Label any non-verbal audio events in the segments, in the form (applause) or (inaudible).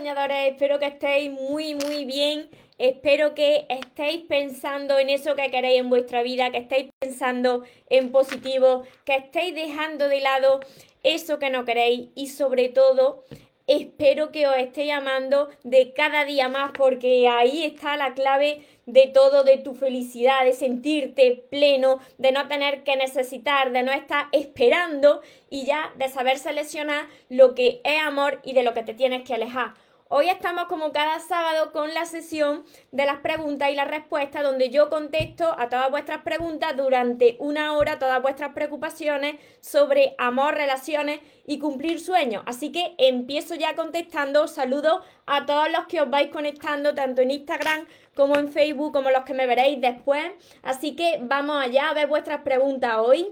Soñadores, espero que estéis muy muy bien, espero que estéis pensando en eso que queréis en vuestra vida, que estéis pensando en positivo, que estéis dejando de lado eso que no queréis y sobre todo espero que os esté llamando de cada día más porque ahí está la clave de todo, de tu felicidad, de sentirte pleno, de no tener que necesitar, de no estar esperando y ya de saber seleccionar lo que es amor y de lo que te tienes que alejar. Hoy estamos como cada sábado con la sesión de las preguntas y las respuestas donde yo contesto a todas vuestras preguntas durante una hora, todas vuestras preocupaciones sobre amor, relaciones y cumplir sueños. Así que empiezo ya contestando. Saludos a todos los que os vais conectando tanto en Instagram como en Facebook, como los que me veréis después. Así que vamos allá a ver vuestras preguntas hoy.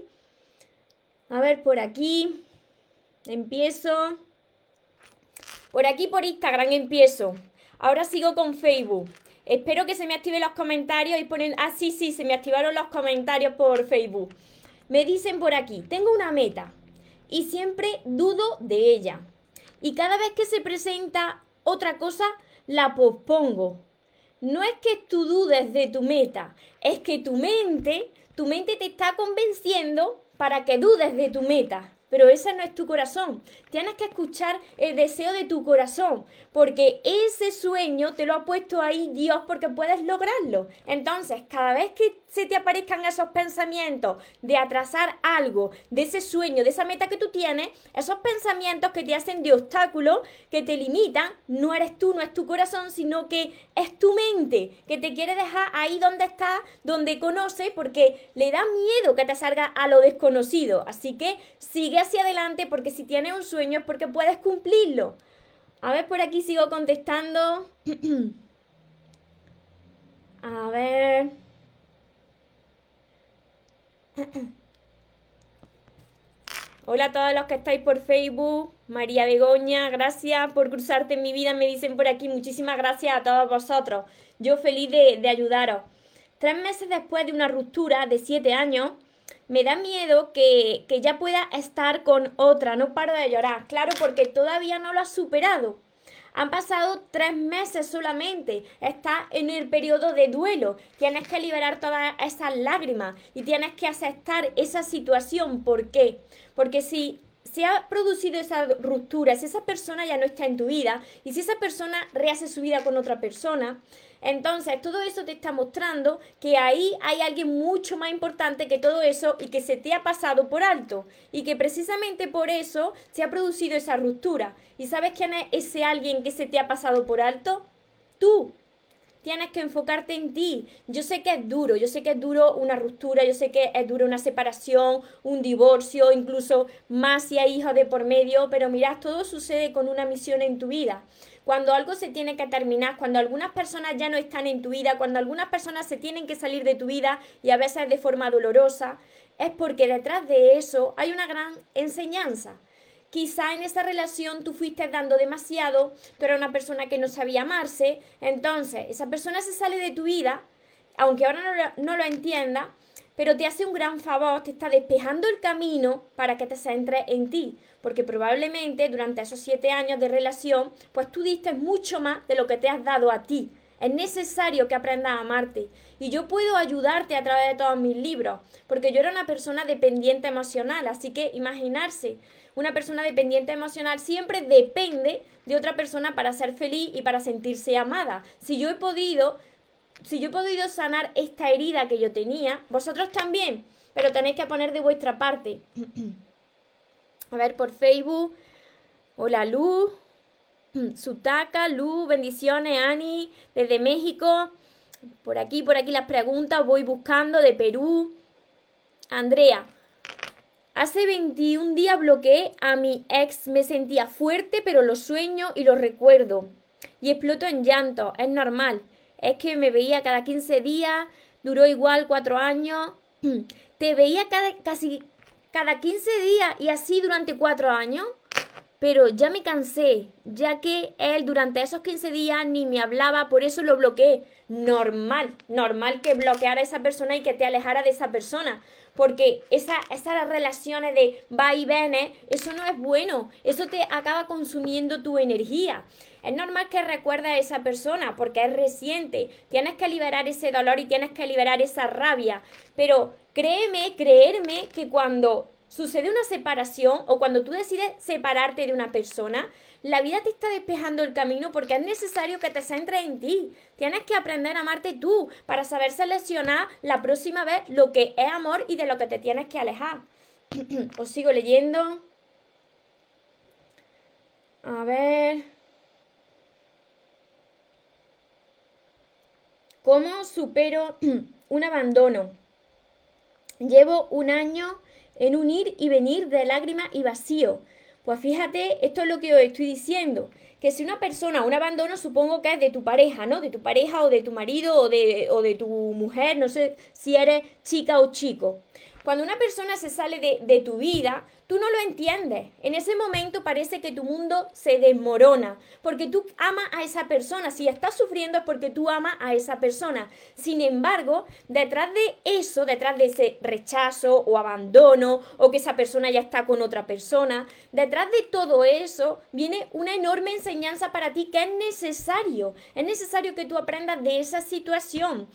A ver por aquí. Empiezo. Por aquí por Instagram empiezo. Ahora sigo con Facebook. Espero que se me activen los comentarios y ponen... Ah, sí, sí, se me activaron los comentarios por Facebook. Me dicen por aquí, tengo una meta y siempre dudo de ella. Y cada vez que se presenta otra cosa, la pospongo. No es que tú dudes de tu meta, es que tu mente, tu mente te está convenciendo para que dudes de tu meta pero ese no es tu corazón. Tienes que escuchar el deseo de tu corazón, porque ese sueño te lo ha puesto ahí Dios porque puedes lograrlo. Entonces, cada vez que se te aparezcan esos pensamientos de atrasar algo, de ese sueño, de esa meta que tú tienes, esos pensamientos que te hacen de obstáculo, que te limitan, no eres tú, no es tu corazón, sino que es tu mente, que te quiere dejar ahí donde está, donde conoce, porque le da miedo que te salga a lo desconocido. Así que sigue hacia adelante porque si tienes un sueño es porque puedes cumplirlo. A ver, por aquí sigo contestando. (clears throat) a ver. (clears throat) Hola a todos los que estáis por Facebook. María Begoña, gracias por cruzarte en mi vida, me dicen por aquí. Muchísimas gracias a todos vosotros. Yo feliz de, ayudaros. Tres meses después de una ruptura de siete años, me da miedo que, que ya pueda estar con otra. No paro de llorar. Claro, porque todavía no lo has superado. Han pasado tres meses solamente. Estás en el periodo de duelo. Tienes que liberar todas esas lágrimas y tienes que aceptar esa situación. ¿Por qué? Porque si se ha producido esa ruptura, si esa persona ya no está en tu vida y si esa persona rehace su vida con otra persona, entonces, todo eso te está mostrando que ahí hay alguien mucho más importante que todo eso y que se te ha pasado por alto. Y que precisamente por eso se ha producido esa ruptura. ¿Y sabes quién es ese alguien que se te ha pasado por alto? Tú. Tienes que enfocarte en ti. Yo sé que es duro, yo sé que es duro una ruptura, yo sé que es duro una separación, un divorcio, incluso más si hay hijos de por medio, pero mirad, todo sucede con una misión en tu vida cuando algo se tiene que terminar, cuando algunas personas ya no están en tu vida, cuando algunas personas se tienen que salir de tu vida y a veces de forma dolorosa, es porque detrás de eso hay una gran enseñanza. Quizá en esa relación tú fuiste dando demasiado, tú eras una persona que no sabía amarse, entonces esa persona se sale de tu vida, aunque ahora no lo, no lo entienda, pero te hace un gran favor, te está despejando el camino para que te centres en ti porque probablemente durante esos siete años de relación, pues tú diste mucho más de lo que te has dado a ti. Es necesario que aprendas a amarte. Y yo puedo ayudarte a través de todos mis libros, porque yo era una persona dependiente emocional, así que imaginarse, una persona dependiente emocional siempre depende de otra persona para ser feliz y para sentirse amada. Si yo he podido, si yo he podido sanar esta herida que yo tenía, vosotros también, pero tenéis que poner de vuestra parte. (clears throat) A ver, por Facebook. Hola, Lu. (clears throat) Sutaka, Lu, bendiciones, Ani, desde México. Por aquí, por aquí las preguntas, voy buscando de Perú. Andrea, Hace 21 días bloqueé a mi ex, me sentía fuerte, pero lo sueño y lo recuerdo. Y exploto en llanto, es normal. Es que me veía cada 15 días, duró igual cuatro años. (clears throat) Te veía cada, casi cada 15 días y así durante cuatro años. Pero ya me cansé, ya que él durante esos 15 días ni me hablaba, por eso lo bloqueé. Normal, normal que bloqueara a esa persona y que te alejara de esa persona. Porque esa, esas relaciones de va y viene, eso no es bueno. Eso te acaba consumiendo tu energía. Es normal que recuerdes a esa persona porque es reciente. Tienes que liberar ese dolor y tienes que liberar esa rabia. Pero créeme, creerme que cuando sucede una separación o cuando tú decides separarte de una persona, la vida te está despejando el camino porque es necesario que te centres en ti. Tienes que aprender a amarte tú para saber seleccionar la próxima vez lo que es amor y de lo que te tienes que alejar. (clears throat) Os sigo leyendo. A ver. ¿Cómo supero (clears throat) un abandono? Llevo un año en un ir y venir de lágrimas y vacío. Pues fíjate, esto es lo que os estoy diciendo, que si una persona, un abandono supongo que es de tu pareja, ¿no? De tu pareja o de tu marido o de, o de tu mujer, no sé si eres chica o chico. Cuando una persona se sale de, de, tu vida, tú no lo entiendes. En ese momento parece que tu mundo se desmorona, porque tú amas a esa persona. Si estás sufriendo es porque tú amas a esa persona. Sin embargo, detrás de eso, detrás de ese rechazo o abandono, o que esa persona ya está con otra persona, detrás de todo eso viene una enorme enseñanza para ti que es necesario. Es necesario que tú aprendas de esa situación.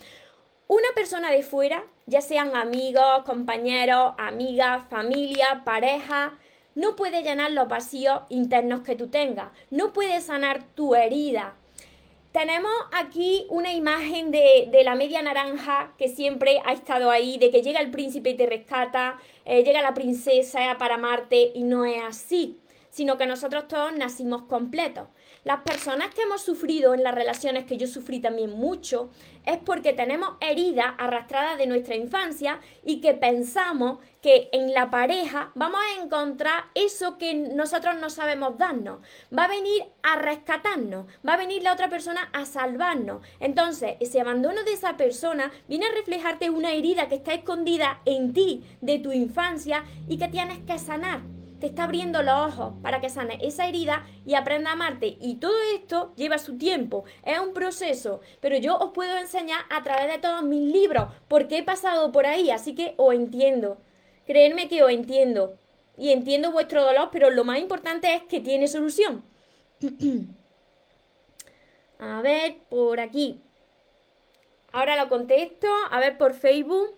Una persona de fuera, ya sean amigos, compañeros, amigas, familia, pareja, no puede llenar los vacíos internos que tú tengas, no puede sanar tu herida. Tenemos aquí una imagen de, la media naranja que siempre ha estado ahí, de que llega el príncipe y te rescata, eh, llega la princesa para amarte y no es así, sino que nosotros todos nacimos completos. Las personas que hemos sufrido en las relaciones, que yo sufrí también mucho, es porque tenemos heridas arrastradas de nuestra infancia y que pensamos que en la pareja vamos a encontrar eso que nosotros no sabemos darnos. Va a venir a rescatarnos, va a venir la otra persona a salvarnos. Entonces, ese abandono de esa persona viene a reflejarte una herida que está escondida en ti de tu infancia y que tienes que sanar te está abriendo los ojos para que sane esa herida y aprenda a amarte. Y todo esto lleva su tiempo, es un proceso, pero yo os puedo enseñar a través de todos mis libros porque he pasado por ahí, así que os entiendo. Creedme que os entiendo y entiendo vuestro dolor, pero lo más importante es que tiene solución. (clears throat) a ver, por aquí. Ahora lo contesto, a ver por Facebook.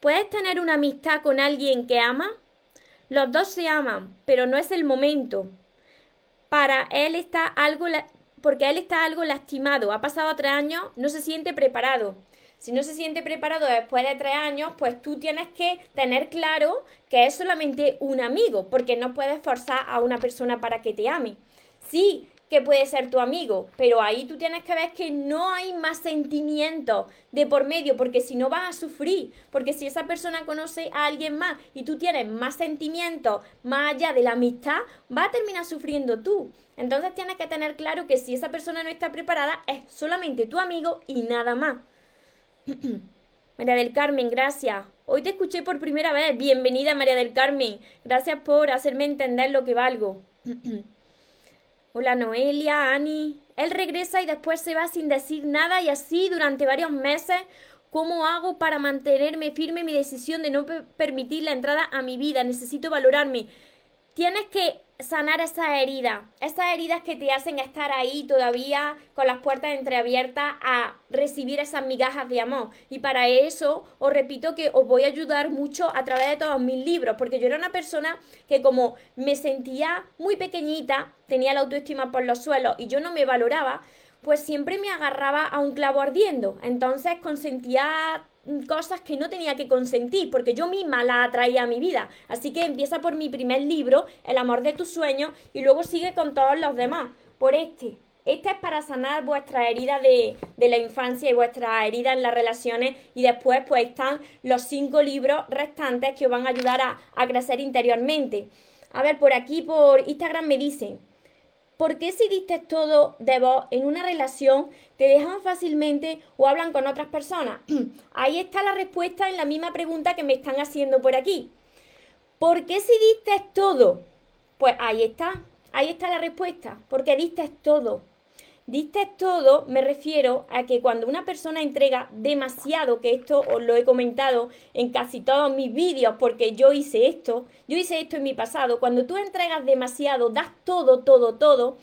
¿Puedes tener una amistad con alguien que ama? Los dos se aman, pero no es el momento. Para él está algo, porque él está algo lastimado. Ha pasado tres años, no se siente preparado. Si no se siente preparado después de tres años, pues tú tienes que tener claro que es solamente un amigo, porque no puedes forzar a una persona para que te ame. Sí, que puede ser tu amigo, pero ahí tú tienes que ver que no hay más sentimientos de por medio, porque si no vas a sufrir, porque si esa persona conoce a alguien más y tú tienes más sentimientos más allá de la amistad, va a terminar sufriendo tú. Entonces tienes que tener claro que si esa persona no está preparada, es solamente tu amigo y nada más. (clears throat) María del Carmen, gracias. Hoy te escuché por primera vez. Bienvenida, María del Carmen. Gracias por hacerme entender lo que valgo. (clears throat) Hola Noelia, Ani. Él regresa y después se va sin decir nada y así durante varios meses. ¿Cómo hago para mantenerme firme en mi decisión de no permitir la entrada a mi vida? Necesito valorarme. Tienes que sanar esa herida, esas heridas que te hacen estar ahí todavía con las puertas entreabiertas a recibir esas migajas de amor. Y para eso os repito que os voy a ayudar mucho a través de todos mis libros, porque yo era una persona que como me sentía muy pequeñita, tenía la autoestima por los suelos y yo no me valoraba, pues siempre me agarraba a un clavo ardiendo. Entonces consentía cosas que no tenía que consentir, porque yo misma la atraía a mi vida. Así que empieza por mi primer libro, El amor de tus sueños, y luego sigue con todos los demás. Por este, Esta es para sanar vuestras heridas de, la infancia y vuestras heridas en las relaciones. Y después, pues están los cinco libros restantes que os van a ayudar a, a crecer interiormente. A ver, por aquí, por Instagram me dicen, ¿por qué si diste todo de vos en una relación te dejan fácilmente o hablan con otras personas? (clears throat) Ahí está la respuesta en la misma pregunta que me están haciendo por aquí. ¿Por qué si diste todo? Pues ahí está, ahí está la respuesta, porque diste todo. Diste todo, me refiero a que cuando una persona entrega demasiado, que esto os lo he comentado en casi todos mis vídeos, porque yo hice esto, yo hice esto en mi pasado, cuando tú entregas demasiado, das todo, todo, todo,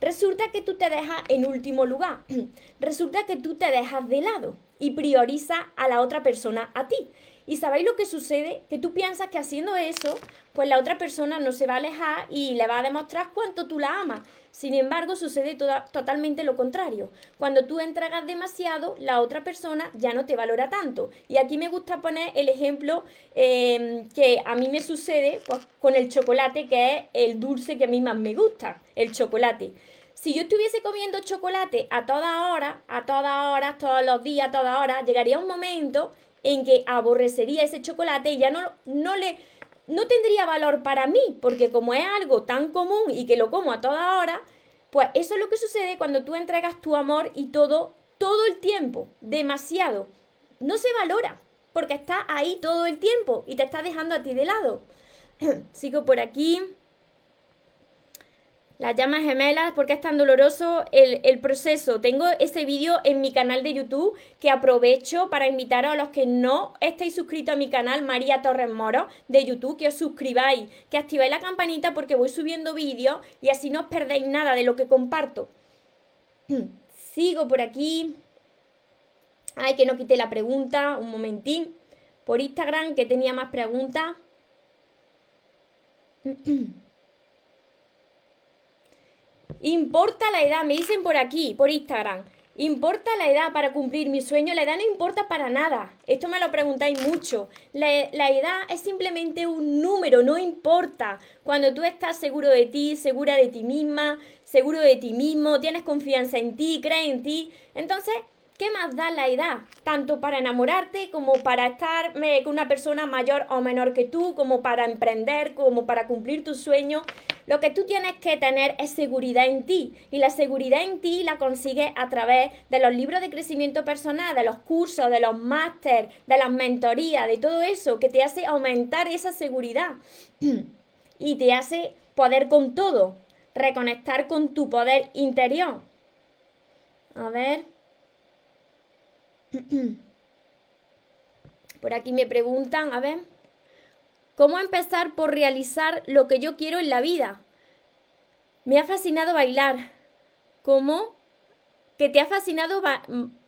resulta que tú te dejas en último lugar, (clears throat) resulta que tú te dejas de lado y prioriza a la otra persona a ti. ¿Y sabéis lo que sucede? Que tú piensas que haciendo eso, pues la otra persona no se va a alejar y le va a demostrar cuánto tú la amas. Sin embargo, sucede totalmente lo contrario. Cuando tú entregas demasiado, la otra persona ya no te valora tanto. Y aquí me gusta poner el ejemplo em, que a mí me sucede pues, con el chocolate, que es el dulce que a mí más me gusta, el chocolate. Si yo estuviese comiendo chocolate a toda hora, a todas horas, todos los días, a toda hora, llegaría un momento en que aborrecería ese chocolate y ya no, no le no tendría valor para mí, porque como es algo tan común y que lo como a toda hora, pues eso es lo que sucede cuando tú entregas tu amor y todo, todo el tiempo, demasiado. No se valora, porque está ahí todo el tiempo y te está dejando a ti de lado. (clears throat) Sigo por aquí las llamas gemelas, porque es tan doloroso el, proceso. Tengo ese vídeo en mi canal de YouTube que aprovecho para invitaros a los que no estéis suscritos a mi canal María Torres Moro de YouTube, que os suscribáis, que activéis la campanita porque voy subiendo vídeos y así no os perdéis nada de lo que comparto. (clears throat) Sigo por aquí. Ay, que no quité la pregunta, un momentín. Por Instagram, que tenía más preguntas. (clears throat) Importa la edad, me dicen por aquí, por Instagram. ¿Importa la edad para cumplir mi sueño? La edad no importa para nada. Esto me lo preguntáis mucho. La, edad es simplemente un número, no importa. Cuando tú estás seguro de ti, segura de ti misma, seguro de ti mismo, tienes confianza en ti, crees en ti, entonces ¿qué más da la edad? Tanto para enamorarte como para estar con una persona mayor o menor que tú, como para emprender, como para cumplir tus sueños. Lo que tú tienes que tener es seguridad en ti y la seguridad en ti la consigues a través de los libros de crecimiento personal, de los cursos, de los másteres, de las mentorías, de todo eso que te hace aumentar esa seguridad (clears throat) y te hace poder con todo, reconectar con tu poder interior. A ver. (clears throat) Por aquí me preguntan, a ver, ¿cómo empezar por realizar lo que yo quiero en la vida? Me ha fascinado bailar. ¿Cómo? ¿Que te ha fascinado,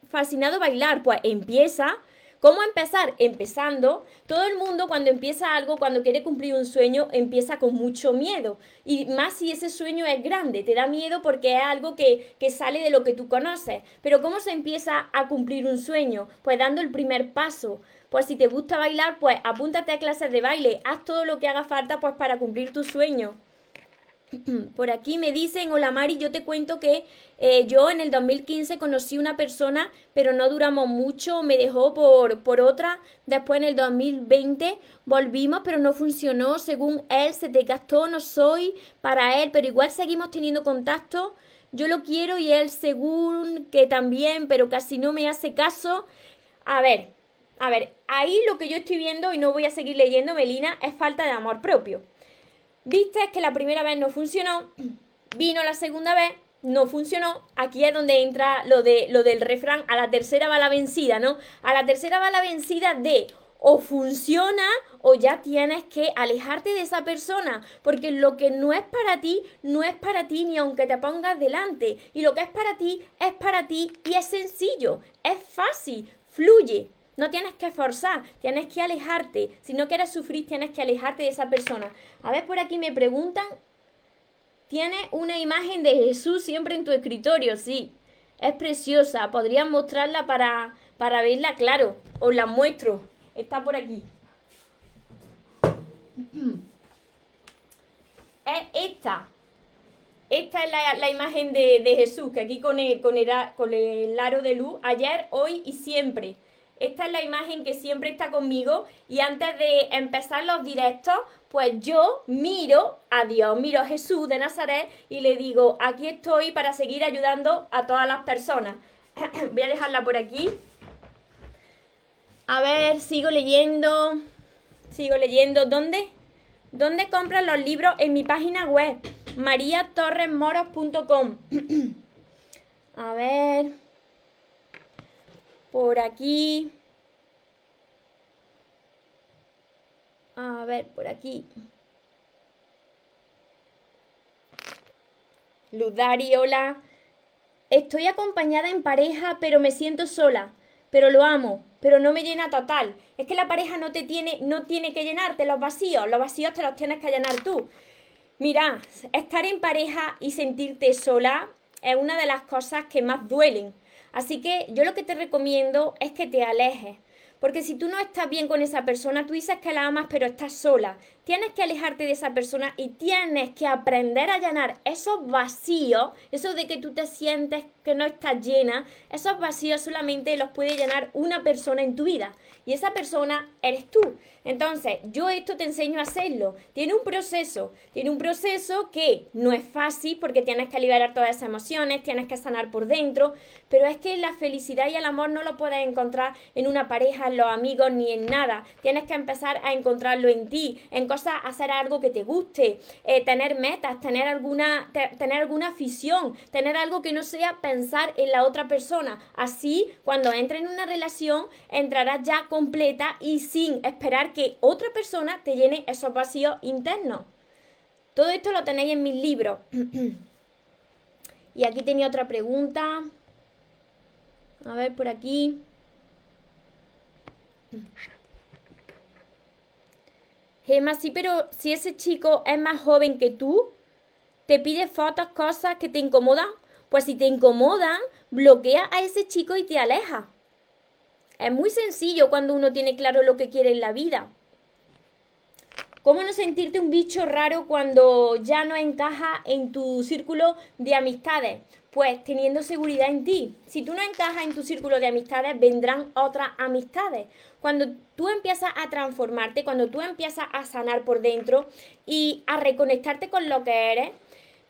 fascinado bailar? Pues empieza ¿Cómo empezar? Empezando. Todo el mundo cuando empieza algo, cuando quiere cumplir un sueño, empieza con mucho miedo. Y más si ese sueño es grande, te da miedo porque es algo que, que sale de lo que tú conoces. Pero ¿cómo se empieza a cumplir un sueño? Pues dando el primer paso. Pues si te gusta bailar, pues apúntate a clases de baile, haz todo lo que haga falta pues para cumplir tu sueño. (clears throat) Por aquí me dicen, hola Mari, yo te cuento que eh, yo en el 2015 conocí una persona, pero no duramos mucho, me dejó por, por otra. Después en el 2020 volvimos, pero no funcionó. Según él, se te gastó, no soy para él, pero igual seguimos teniendo contacto. Yo lo quiero y él según que también, pero casi no me hace caso. A ver, a ver, ahí lo que yo estoy viendo y no voy a seguir leyendo, Melina, es falta de amor propio. Viste que la primera vez no funcionó, vino la segunda vez, no funcionó. Aquí es donde entra lo, de, lo del refrán, a la tercera va la vencida, ¿no? A la tercera va la vencida de o funciona o ya tienes que alejarte de esa persona, porque lo que no es para ti, no es para ti ni aunque te pongas delante. Y lo que es para ti, es para ti y es sencillo, es fácil, fluye. No tienes que forzar, tienes que alejarte. Si no quieres sufrir, tienes que alejarte de esa persona. A ver, por aquí me preguntan, ¿tienes una imagen de Jesús siempre en tu escritorio? Sí, es preciosa. Podrías mostrarla para, para verla, claro. Os la muestro. Está por aquí. (clears throat) Es esta. esta es la, imagen de, Jesús, que aquí con el, con, con el aro de luz, ayer, hoy y siempre. Esta es la imagen que siempre está conmigo y antes de empezar los directos, pues yo miro a Dios, miro a Jesús de Nazaret y le digo, aquí estoy para seguir ayudando a todas las personas. (clears throat) Voy a dejarla por aquí. A ver, sigo leyendo. Sigo leyendo. ¿Dónde? ¿Dónde compran los libros? En mi página web, mariatorresmoros.com. (clears throat) A ver. Por aquí. A ver, por aquí. Ludari, hola. Estoy acompañada en pareja, pero me siento sola. Pero lo amo, pero no me llena total. Es que la pareja no te tiene, no tiene que llenarte los vacíos. Los vacíos te los tienes que llenar tú. Mira, estar en pareja y sentirte sola es una de las cosas que más duelen. Así que yo lo que te recomiendo es que te alejes. Porque si tú no estás bien con esa persona, tú dices que la amas, pero estás sola. Tienes que alejarte de esa persona y tienes que aprender a llenar esos vacíos, eso de que tú te sientes que no estás llena, esos vacíos solamente los puede llenar una persona en tu vida. Y esa persona eres tú. Entonces, yo esto te enseño a hacerlo. Tiene un proceso, tiene un proceso que no es fácil porque tienes que liberar todas esas emociones, tienes que sanar por dentro, pero es que la felicidad y el amor no lo puedes encontrar en una pareja, en los amigos, ni en nada. Tienes que empezar a encontrarlo en ti, cosas, hacer algo que te guste, eh, tener metas, tener alguna, tener alguna afición, tener algo que no sea pensar en la otra persona. Así, cuando entres en una relación, entrarás ya completa y sin esperar que otra persona te llene esos vacíos internos. Todo esto lo tenéis en mis libros. (clears throat) y aquí tenía otra pregunta. A ver, por aquí. Gemma, sí, pero si ese chico es más joven que tú, te pide fotos, cosas que te incomodan, pues si te incomodan, bloquea a ese chico y te aleja. Es muy sencillo cuando uno tiene claro lo que quiere en la vida. ¿Cómo no sentirte un bicho raro cuando ya no encaja en tu círculo de amistades? Pues teniendo seguridad en ti. Si tú no encajas en tu círculo de amistades, vendrán otras amistades. Cuando tú empiezas a transformarte, cuando tú empiezas a sanar por dentro y a reconectarte con lo que eres,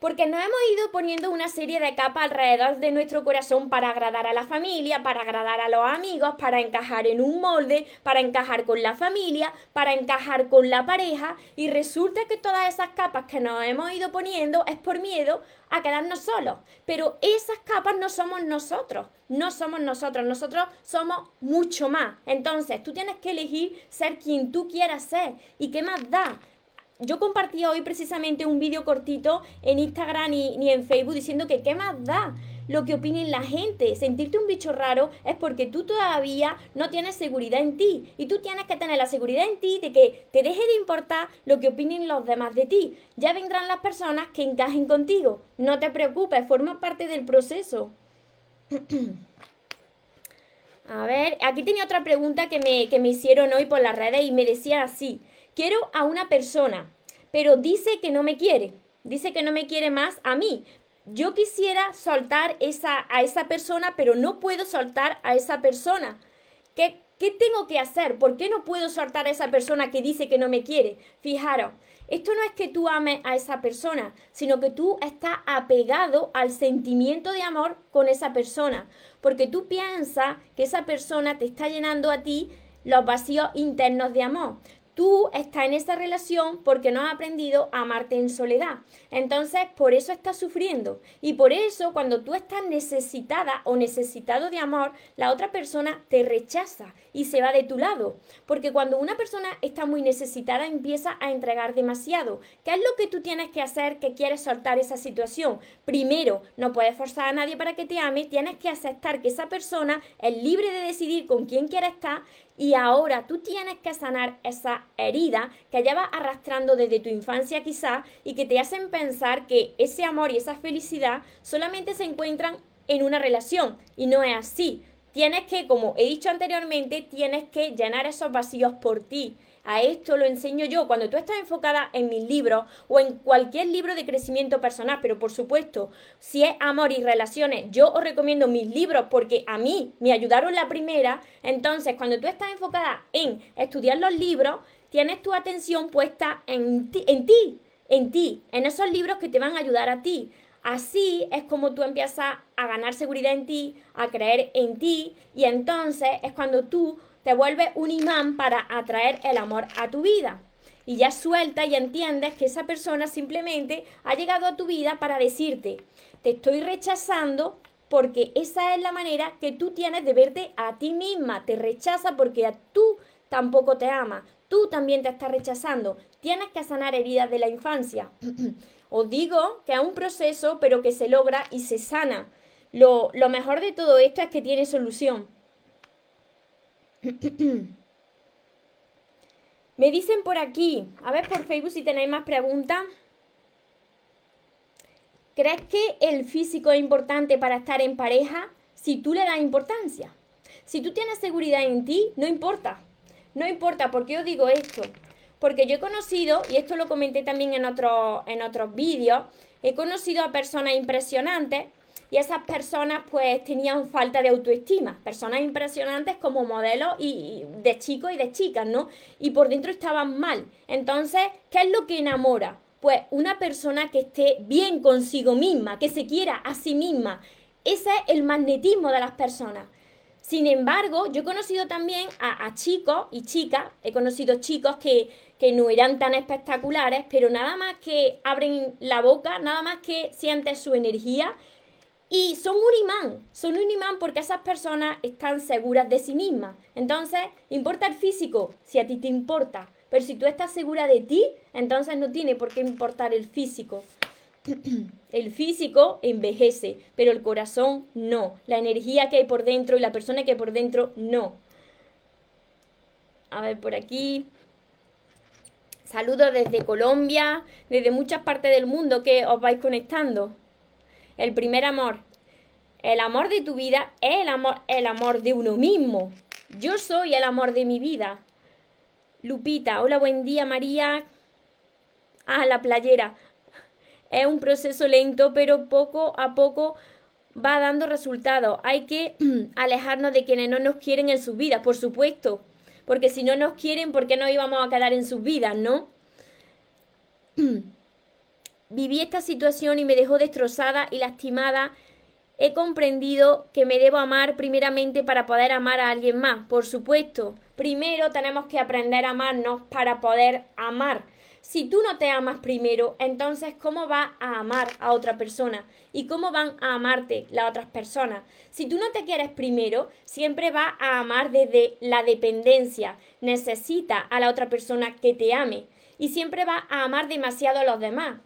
porque nos hemos ido poniendo una serie de capas alrededor de nuestro corazón para agradar a la familia, para agradar a los amigos, para encajar en un molde, para encajar con la familia, para encajar con la pareja y resulta que todas esas capas que nos hemos ido poniendo es por miedo a quedarnos solos. Pero esas capas no somos nosotros, no somos nosotros, nosotros somos mucho más. Entonces tú tienes que elegir ser quien tú quieras ser y qué más da yo compartí hoy precisamente un vídeo cortito en Instagram y, en Facebook diciendo que qué más da lo que opinen la gente. Sentirte un bicho raro es porque tú todavía no tienes seguridad en ti. Y tú tienes que tener la seguridad en ti de que te deje de importar lo que opinen los demás de ti. Ya vendrán las personas que encajen contigo. No te preocupes, forma parte del proceso. (clears throat) A ver, aquí tenía otra pregunta que me, que me hicieron hoy por las redes y me decía así. Quiero a una persona, pero dice que no me quiere. Dice que no me quiere más a mí. Yo quisiera soltar esa, a esa persona, pero no puedo soltar a esa persona. ¿Qué, ¿Qué tengo que hacer? ¿Por qué no puedo soltar a esa persona que dice que no me quiere? Fijaros, esto no es que tú ames a esa persona, sino que tú estás apegado al sentimiento de amor con esa persona, porque tú piensas que esa persona te está llenando a ti los vacíos internos de amor tú estás en esa relación porque no has aprendido a amarte en soledad. Entonces, por eso estás sufriendo. Y por eso, cuando tú estás necesitada o necesitado de amor, la otra persona te rechaza y se va de tu lado. Porque cuando una persona está muy necesitada, empieza a entregar demasiado. ¿Qué es lo que tú tienes que hacer que quieres soltar esa situación? Primero, no puedes forzar a nadie para que te ame, tienes que aceptar que esa persona es libre de decidir con quién quiere estar y ahora tú tienes que sanar esa herida que llevas arrastrando desde tu infancia quizá y que te hacen pensar que ese amor y esa felicidad solamente se encuentran en una relación y no es así. Tienes que, como he dicho anteriormente, tienes que llenar esos vacíos por ti. A esto lo enseño yo cuando tú estás enfocada en mis libros o en cualquier libro de crecimiento personal, pero por supuesto, si es amor y relaciones, yo os recomiendo mis libros porque a mí me ayudaron la primera. Entonces, cuando tú estás enfocada en estudiar los libros, tienes tu atención puesta en ti, en ti, en ti, en esos libros que te van a ayudar a ti. Así es como tú empiezas a ganar seguridad en ti, a creer en ti y entonces es cuando tú te vuelve un imán para atraer el amor a tu vida. Y ya suelta y entiendes que esa persona simplemente ha llegado a tu vida para decirte, te estoy rechazando porque esa es la manera que tú tienes de verte a ti misma. Te rechaza porque a tú tampoco te ama. Tú también te estás rechazando. Tienes que sanar heridas de la infancia. (clears throat) Os digo que es un proceso, pero que se logra y se sana. Lo, lo mejor de todo esto es que tiene solución. (clears throat) Me dicen por aquí, a ver por Facebook si tenéis más preguntas. ¿Crees que el físico es importante para estar en pareja si tú le das importancia? Si tú tienes seguridad en ti, no importa. No importa, ¿por qué os digo esto? Porque yo he conocido, y esto lo comenté también en, otro, en otros vídeos, he conocido a personas impresionantes y esas personas pues tenían falta de autoestima, personas impresionantes como modelos y, de chicos y de chicas, ¿no? Y por dentro estaban mal. Entonces, ¿qué es lo que enamora? Pues una persona que esté bien consigo misma, que se quiera a sí misma. Ese es el magnetismo de las personas. Sin embargo, yo he conocido también a, chicos y chicas, he conocido chicos que, que, no eran tan espectaculares, pero nada más que abren la boca, nada más que sienten su energía, y son un imán, son un imán porque esas personas están seguras de sí mismas. Entonces, importa el físico si a ti te importa. Pero si tú estás segura de ti, entonces no tiene por qué importar el físico. (clears throat) El físico envejece, pero el corazón no. La energía que hay por dentro y la persona que hay por dentro no. A ver, por aquí. Saludos desde Colombia, desde muchas partes del mundo que os vais conectando. El primer amor. El amor de tu vida es el amor, el amor de uno mismo. Yo soy el amor de mi vida. Lupita, hola, buen día, María. Ah, la playera. Es un proceso lento, pero poco a poco va dando resultados. Hay que (clears throat) alejarnos de quienes no nos quieren en sus vidas, por supuesto. Porque si no nos quieren, ¿por qué no íbamos a quedar en sus vidas, no? (clears throat) Viví esta situación y me dejó destrozada y lastimada. He comprendido que me debo amar primeramente para poder amar a alguien más, por supuesto. Primero tenemos que aprender a amarnos para poder amar. Si tú no te amas primero, entonces ¿cómo vas a amar a otra persona? ¿Y cómo van a amarte las otras personas? Si tú no te quieres primero, siempre vas a amar desde la dependencia. Necesita a la otra persona que te ame. Y siempre vas a amar demasiado a los demás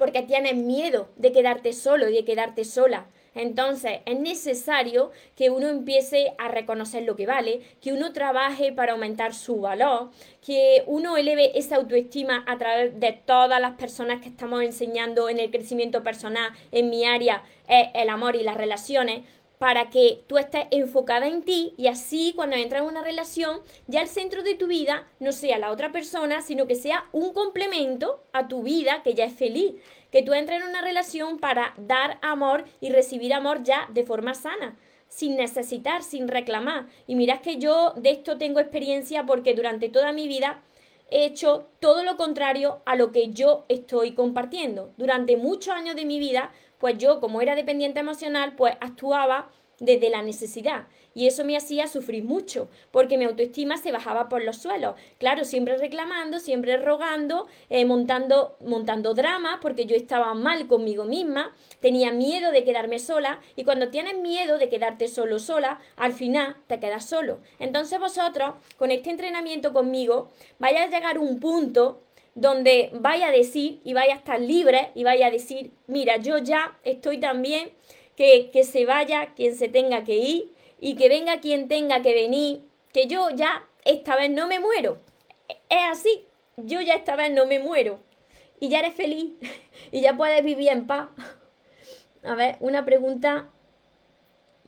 porque tienes miedo de quedarte solo y de quedarte sola. Entonces es necesario que uno empiece a reconocer lo que vale, que uno trabaje para aumentar su valor, que uno eleve esa autoestima a través de todas las personas que estamos enseñando en el crecimiento personal, en mi área, el amor y las relaciones, para que tú estés enfocada en ti y así cuando entras en una relación ya el centro de tu vida no sea la otra persona, sino que sea un complemento a tu vida que ya es feliz. Que tú entres en una relación para dar amor y recibir amor ya de forma sana sin necesitar, sin reclamar. Y mirad que yo de esto tengo experiencia porque durante toda mi vida he hecho todo lo contrario a lo que yo estoy compartiendo. Durante muchos años de mi vida pues yo como era dependiente emocional, pues actuaba desde la necesidad. Y eso me hacía sufrir mucho, porque mi autoestima se bajaba por los suelos. Claro, siempre reclamando, siempre rogando, eh, montando, montando dramas, porque yo estaba mal conmigo misma, tenía miedo de quedarme sola, y cuando tienes miedo de quedarte solo sola, al final te quedas solo. Entonces vosotros, con este entrenamiento conmigo, vais a llegar a un punto donde vaya a decir y vaya a estar libre y vaya a decir, mira, yo ya estoy también, que, que se vaya quien se tenga que ir y que venga quien tenga que venir, que yo ya esta vez no me muero. Es así, yo ya esta vez no me muero. Y ya eres feliz (laughs) y ya puedes vivir en paz. A ver, una pregunta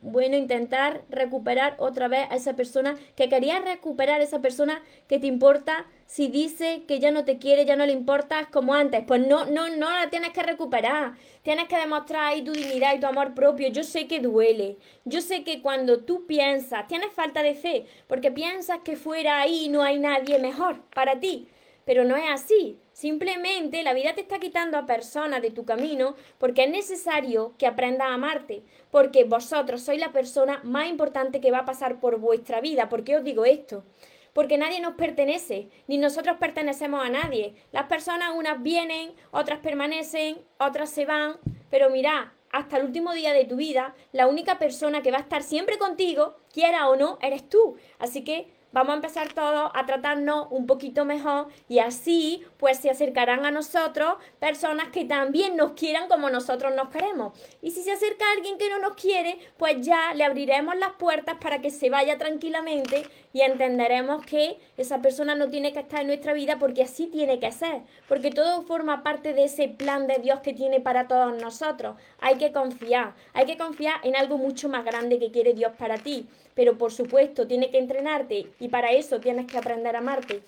bueno intentar recuperar otra vez a esa persona que quería recuperar esa persona que te importa si dice que ya no te quiere, ya no le importas como antes, pues no, no, no la tienes que recuperar. Tienes que demostrar ahí tu dignidad y tu amor propio. Yo sé que duele. Yo sé que cuando tú piensas, tienes falta de fe, porque piensas que fuera ahí no hay nadie mejor para ti. Pero no es así. Simplemente la vida te está quitando a personas de tu camino porque es necesario que aprendas a amarte. Porque vosotros sois la persona más importante que va a pasar por vuestra vida. ¿Por qué os digo esto? porque nadie nos pertenece, ni nosotros pertenecemos a nadie. Las personas unas vienen, otras permanecen, otras se van, pero mira, hasta el último día de tu vida, la única persona que va a estar siempre contigo, quiera o no, eres tú. Así que vamos a empezar todos a tratarnos un poquito mejor y así pues se acercarán a nosotros personas que también nos quieran como nosotros nos queremos. Y si se acerca alguien que no nos quiere, pues ya le abriremos las puertas para que se vaya tranquilamente y entenderemos que esa persona no tiene que estar en nuestra vida porque así tiene que ser, porque todo forma parte de ese plan de Dios que tiene para todos nosotros. Hay que confiar, hay que confiar en algo mucho más grande que quiere Dios para ti, pero por supuesto tiene que entrenarte y para eso tienes que aprender a amarte.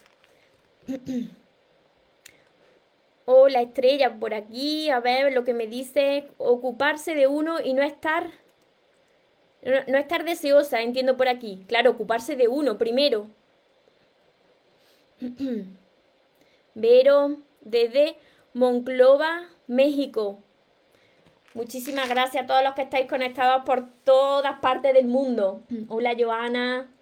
(clears throat) Hola estrella por aquí, a ver lo que me dice, ocuparse de uno y no estar no, estar deseosa, entiendo por aquí. Claro, ocuparse de uno primero. (clears throat) Vero, desde Monclova, México. Muchísimas gracias a todos los que estáis conectados por todas partes del mundo. Hola, Joana.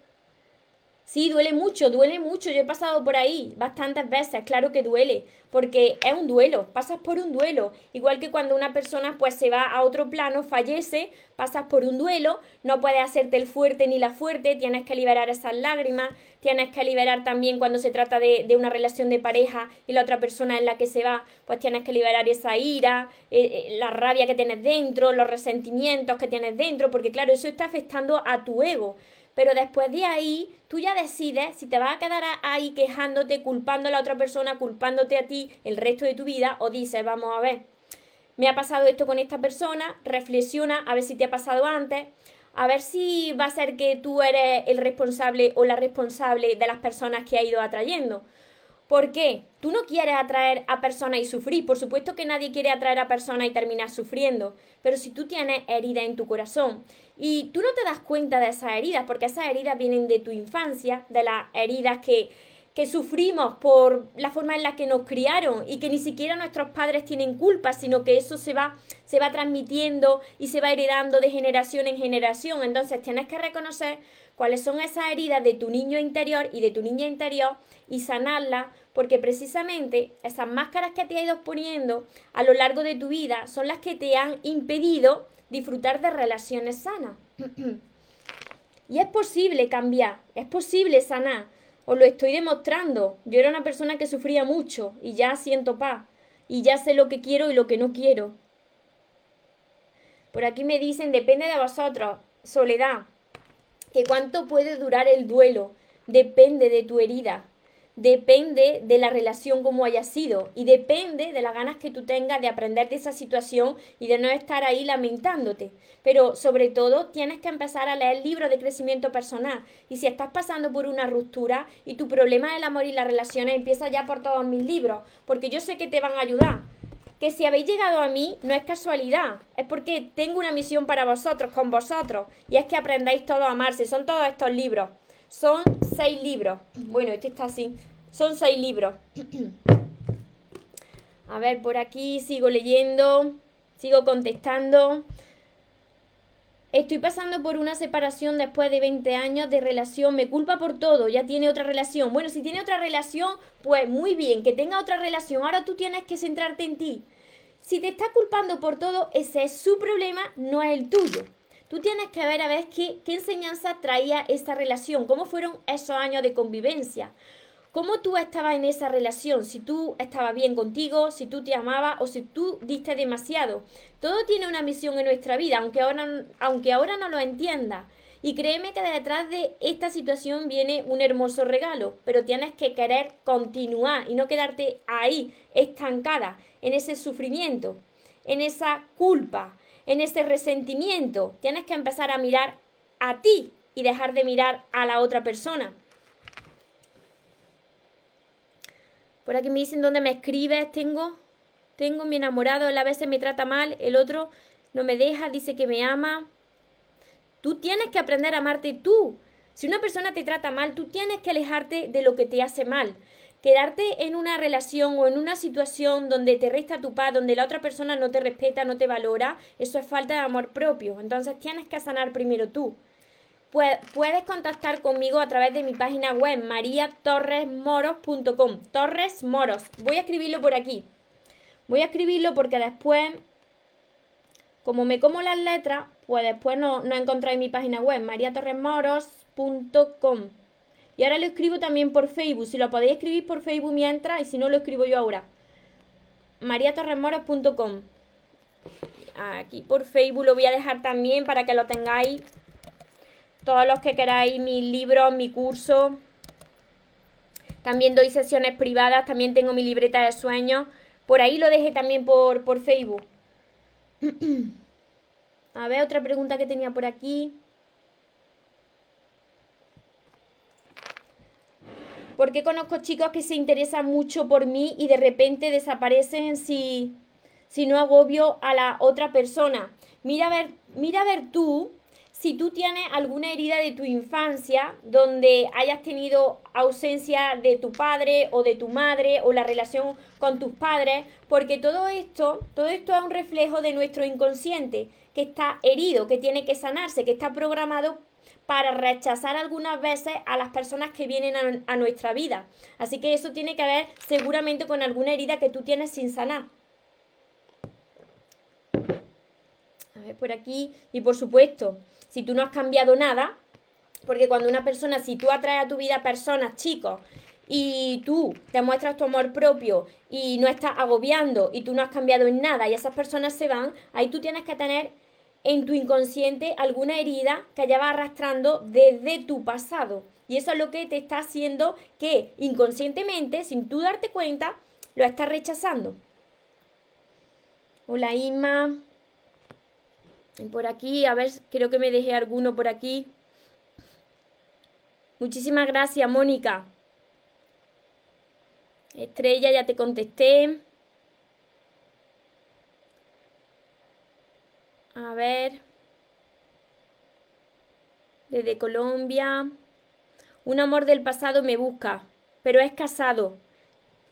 Sí, duele mucho, duele mucho. Yo he pasado por ahí bastantes veces, claro que duele, porque es un duelo, pasas por un duelo. Igual que cuando una persona pues se va a otro plano, fallece, pasas por un duelo, no puedes hacerte el fuerte ni la fuerte, tienes que liberar esas lágrimas, tienes que liberar también cuando se trata de, una relación de pareja y la otra persona en la que se va, pues tienes que liberar esa ira, eh, eh, la rabia que tienes dentro, los resentimientos que tienes dentro, porque claro, eso está afectando a tu ego pero después de ahí tú ya decides si te vas a quedar ahí quejándote, culpando a la otra persona, culpándote a ti el resto de tu vida o dices, vamos a ver, me ha pasado esto con esta persona, reflexiona a ver si te ha pasado antes, a ver si va a ser que tú eres el responsable o la responsable de las personas que ha ido atrayendo. ¿Por qué? Tú no quieres atraer a personas y sufrir. Por supuesto que nadie quiere atraer a personas y terminar sufriendo. Pero si tú tienes heridas en tu corazón y tú no te das cuenta de esas heridas, porque esas heridas vienen de tu infancia, de las heridas que, que sufrimos por la forma en la que nos criaron y que ni siquiera nuestros padres tienen culpa, sino que eso se va, se va transmitiendo y se va heredando de generación en generación. Entonces tienes que reconocer cuáles son esas heridas de tu niño interior y de tu niña interior y sanarlas, porque precisamente esas máscaras que te has ido poniendo a lo largo de tu vida son las que te han impedido disfrutar de relaciones sanas. (clears throat) y es posible cambiar, es posible sanar. Os lo estoy demostrando. Yo era una persona que sufría mucho y ya siento paz. Y ya sé lo que quiero y lo que no quiero. Por aquí me dicen, depende de vosotros, soledad, que cuánto puede durar el duelo. Depende de tu herida depende de la relación como haya sido y depende de las ganas que tú tengas de aprender de esa situación y de no estar ahí lamentándote. Pero sobre todo tienes que empezar a leer libros de crecimiento personal y si estás pasando por una ruptura y tu problema del amor y las relaciones empieza ya por todos mis libros, porque yo sé que te van a ayudar. Que si habéis llegado a mí no es casualidad, es porque tengo una misión para vosotros, con vosotros, y es que aprendáis todos a amarse. Son todos estos libros. Son seis libros. Bueno, este está así. Son seis libros. A ver, por aquí sigo leyendo, sigo contestando. Estoy pasando por una separación después de 20 años de relación. Me culpa por todo. Ya tiene otra relación. Bueno, si tiene otra relación, pues muy bien, que tenga otra relación. Ahora tú tienes que centrarte en ti. Si te está culpando por todo, ese es su problema, no es el tuyo. Tú tienes que ver a ver qué, qué enseñanza traía esa relación, cómo fueron esos años de convivencia, cómo tú estabas en esa relación, si tú estabas bien contigo, si tú te amabas o si tú diste demasiado. Todo tiene una misión en nuestra vida, aunque ahora, aunque ahora no lo entienda. Y créeme que detrás de esta situación viene un hermoso regalo, pero tienes que querer continuar y no quedarte ahí, estancada, en ese sufrimiento, en esa culpa, en ese resentimiento. Tienes que empezar a mirar a ti y dejar de mirar a la otra persona. Por aquí me dicen dónde me escribes. Tengo, tengo mi enamorado, él a veces me trata mal, el otro no me deja, dice que me ama. Tú tienes que aprender a amarte tú. Si una persona te trata mal, tú tienes que alejarte de lo que te hace mal. Quedarte en una relación o en una situación donde te resta tu paz, donde la otra persona no te respeta, no te valora, eso es falta de amor propio. Entonces tienes que sanar primero tú. Puedes contactar conmigo a través de mi página web mariatorresmoros.com. Torres Moros. Voy a escribirlo por aquí. Voy a escribirlo porque después, como me como las letras, pues después no, no encontráis mi página web, mariatorresmoros.com. Y ahora lo escribo también por Facebook. Si lo podéis escribir por Facebook mientras, y si no, lo escribo yo ahora. mariatorresmoros.com. Aquí por Facebook lo voy a dejar también para que lo tengáis. Todos los que queráis mi libro, mi curso. También doy sesiones privadas, también tengo mi libreta de sueños. Por ahí lo dejé también por, por Facebook. (clears throat) A ver, otra pregunta que tenía por aquí. Porque conozco chicos que se interesan mucho por mí y de repente desaparecen si, si no agobio a la otra persona? Mira a ver, mira ver tú si tú tienes alguna herida de tu infancia donde hayas tenido ausencia de tu padre o de tu madre o la relación con tus padres, porque todo esto, todo esto es un reflejo de nuestro inconsciente que está herido, que tiene que sanarse, que está programado para rechazar algunas veces a las personas que vienen a, nuestra vida. Así que eso tiene que ver seguramente con alguna herida que tú tienes sin sanar. A ver, por aquí. Y por supuesto, si tú no has cambiado nada, porque cuando una persona, si tú atraes a tu vida personas, chicos, y tú te muestras tu amor propio y no estás agobiando y tú no has cambiado en nada y esas personas se van, ahí tú tienes que tener en tu inconsciente alguna herida que va arrastrando desde tu pasado. Y eso es lo que te está haciendo que inconscientemente, sin tú darte cuenta, lo estás rechazando. Hola Inma. Por aquí, a ver, creo que me dejé alguno por aquí. Muchísimas gracias, Mónica. Estrella, ya te contesté. A ver. Desde Colombia. Un amor del pasado me busca, pero es casado.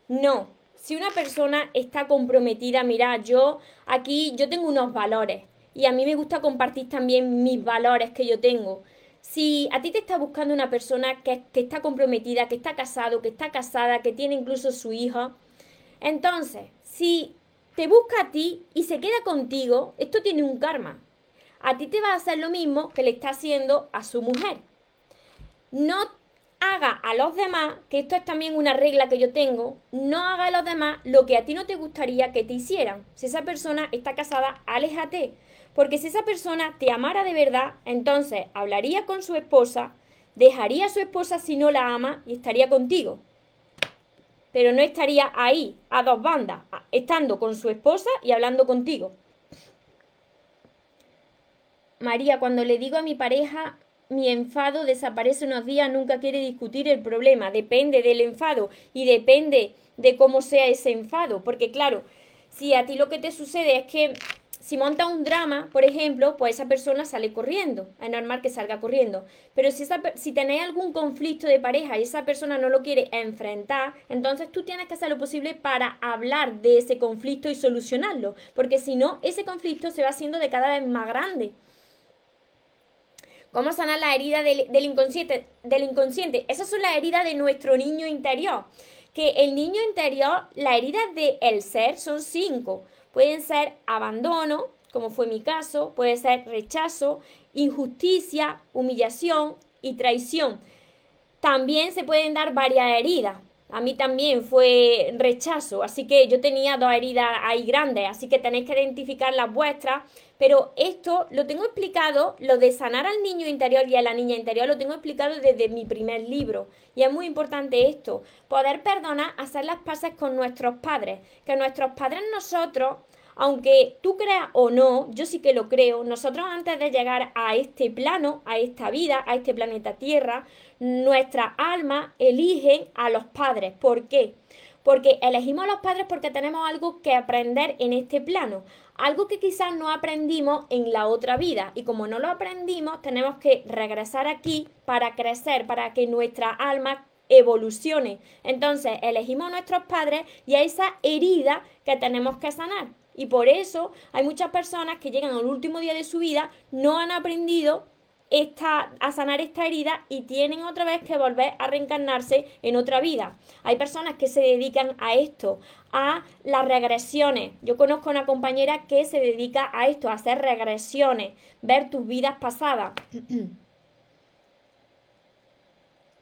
No. Si una persona está comprometida, mira, yo aquí yo tengo unos valores y a mí me gusta compartir también mis valores que yo tengo. Si a ti te está buscando una persona que, que está comprometida, que está casado, que está casada, que tiene incluso su hija, entonces, si te busca a ti y se queda contigo, esto tiene un karma. A ti te va a hacer lo mismo que le está haciendo a su mujer. No haga a los demás, que esto es también una regla que yo tengo, no haga a los demás lo que a ti no te gustaría que te hicieran. Si esa persona está casada, aléjate. Porque si esa persona te amara de verdad, entonces hablaría con su esposa, dejaría a su esposa si no la ama y estaría contigo pero no estaría ahí a dos bandas, estando con su esposa y hablando contigo. María, cuando le digo a mi pareja, mi enfado desaparece unos días, nunca quiere discutir el problema, depende del enfado y depende de cómo sea ese enfado, porque claro, si a ti lo que te sucede es que si monta un drama, por ejemplo, pues esa persona sale corriendo. Es normal que salga corriendo. Pero si, si tenéis algún conflicto de pareja y esa persona no lo quiere enfrentar, entonces tú tienes que hacer lo posible para hablar de ese conflicto y solucionarlo. Porque si no, ese conflicto se va haciendo de cada vez más grande. ¿Cómo sanar la herida del, inconsciente? Del inconsciente. Esas son las heridas de nuestro niño interior. Que el niño interior, las heridas del ser son cinco. Pueden ser abandono, como fue mi caso, puede ser rechazo, injusticia, humillación y traición. También se pueden dar varias heridas. A mí también fue rechazo, así que yo tenía dos heridas ahí grandes, así que tenéis que identificar las vuestras. Pero esto lo tengo explicado, lo de sanar al niño interior y a la niña interior, lo tengo explicado desde mi primer libro. Y es muy importante esto, poder perdonar, hacer las paces con nuestros padres. Que nuestros padres nosotros aunque tú creas o no, yo sí que lo creo, nosotros antes de llegar a este plano, a esta vida, a este planeta Tierra, nuestra alma eligen a los padres. ¿Por qué? Porque elegimos a los padres porque tenemos algo que aprender en este plano, algo que quizás no aprendimos en la otra vida. Y como no lo aprendimos, tenemos que regresar aquí para crecer, para que nuestra alma evolucione. Entonces, elegimos a nuestros padres y a esa herida que tenemos que sanar. Y por eso hay muchas personas que llegan al último día de su vida, no han aprendido esta, a sanar esta herida y tienen otra vez que volver a reencarnarse en otra vida. Hay personas que se dedican a esto, a las regresiones. Yo conozco una compañera que se dedica a esto, a hacer regresiones, ver tus vidas pasadas. (clears throat)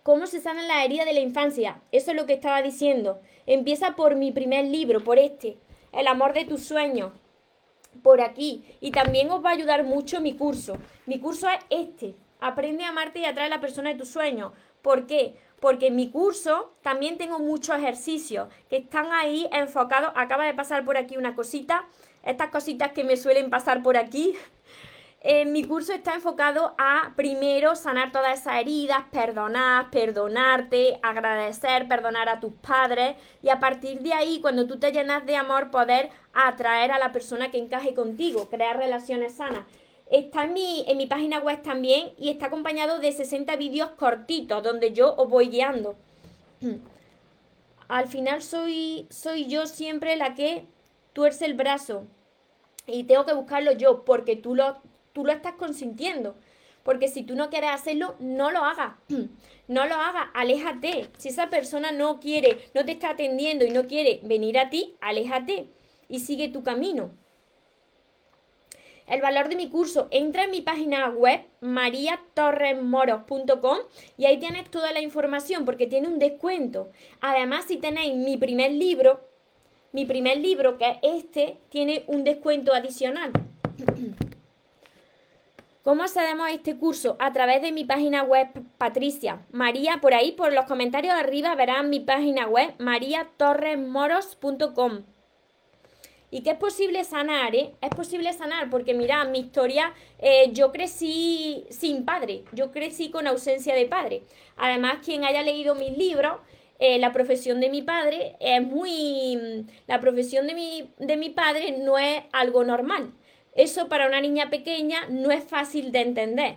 ¿Cómo se sana la herida de la infancia? Eso es lo que estaba diciendo. Empieza por mi primer libro, por este, El amor de tus sueños, por aquí. Y también os va a ayudar mucho mi curso. Mi curso es este, Aprende a amarte y atrae a la persona de tus sueños. ¿Por qué? Porque en mi curso también tengo muchos ejercicios que están ahí enfocados. Acaba de pasar por aquí una cosita. Estas cositas que me suelen pasar por aquí mi curso está enfocado a primero sanar todas esas heridas, perdonar, perdonarte, agradecer, perdonar a tus padres y a partir de ahí, cuando tú te llenas de amor, poder atraer a la persona que encaje contigo, crear relaciones sanas. Está en mi, en mi página web también y está acompañado de 60 vídeos cortitos donde yo os voy guiando. Al final soy, soy yo siempre la que tuerce el brazo y tengo que buscarlo yo porque tú lo, tú lo estás consintiendo. Porque si tú no quieres hacerlo, no lo hagas. (clears throat) No lo hagas, aléjate. Si esa persona no quiere, no te está atendiendo y no quiere venir a ti, aléjate y sigue tu camino. El valor de mi curso, entra en mi página web mariatorresmoros.com y ahí tienes toda la información porque tiene un descuento. Además, si tenéis mi primer libro, mi primer libro que es este, tiene un descuento adicional. ¿Cómo accedemos a este curso? A través de mi página web, Patricia. María, por ahí, por los comentarios arriba verán mi página web, mariatorresmoros.com. ¿Y qué es posible sanar? Eh? Es posible sanar porque, mira, mi historia, eh, yo crecí sin padre, yo crecí con ausencia de padre. Además, quien haya leído mis libros, eh, la profesión de mi padre es muy... La profesión de mi, de mi padre no es algo normal. Eso para una niña pequeña no es fácil de entender.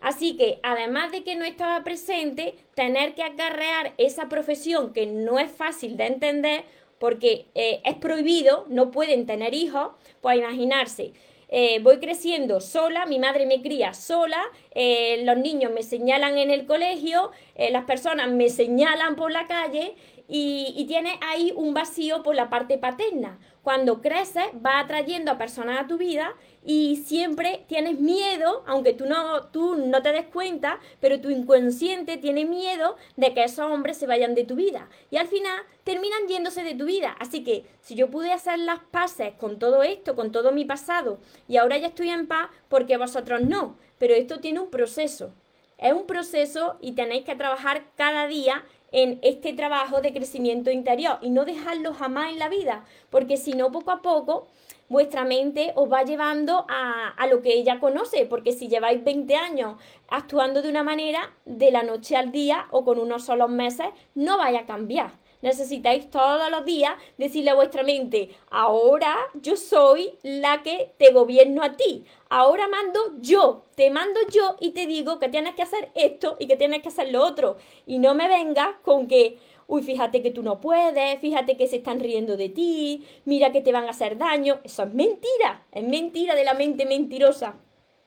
Así que, además de que no estaba presente, tener que acarrear esa profesión que no es fácil de entender, porque eh, es prohibido, no pueden tener hijos, pues imaginarse, eh, voy creciendo sola, mi madre me cría sola, eh, los niños me señalan en el colegio, las personas me señalan por la calle y, y tiene ahí un vacío por la parte paterna. Cuando creces, va atrayendo a personas a tu vida y siempre tienes miedo, aunque tú no, tú no te des cuenta, pero tu inconsciente tiene miedo de que esos hombres se vayan de tu vida. Y al final terminan yéndose de tu vida. Así que si yo pude hacer las paces con todo esto, con todo mi pasado, y ahora ya estoy en paz, porque vosotros no. Pero esto tiene un proceso. Es un proceso y tenéis que trabajar cada día en este trabajo de crecimiento interior y no dejarlo jamás en la vida, porque si no, poco a poco vuestra mente os va llevando a, a, lo que ella conoce, porque si lleváis 20 años actuando de una manera, de la noche al día o con unos solos meses, no vaya a cambiar necesitáis todos los días decirle a vuestra mente, ahora yo soy la que te gobierno a ti, ahora mando yo, te mando yo y te digo que tienes que hacer esto y que tienes que hacer lo otro. Y no me vengas con que, uy, fíjate que tú no puedes, fíjate que se están riendo de ti, mira que te van a hacer daño. Eso es mentira, es mentira de la mente mentirosa.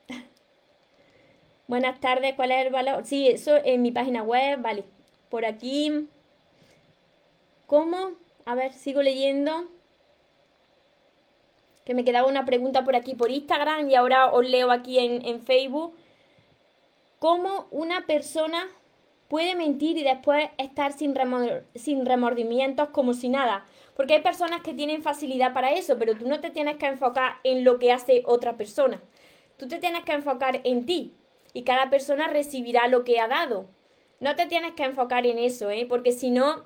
(laughs) Buenas tardes, ¿cuál es el valor? Sí, eso en mi página web, vale. Por aquí. ¿Cómo? A ver, sigo leyendo. Que me quedaba una pregunta por aquí por Instagram y ahora os leo aquí en, Facebook. ¿Cómo una persona puede mentir y después estar sin, sin remordimientos como si nada? Porque hay personas que tienen facilidad para eso, pero tú no te tienes que enfocar en lo que hace otra persona. Tú te tienes que enfocar en ti y cada persona recibirá lo que ha dado. No te tienes que enfocar en eso, ¿eh? porque si no,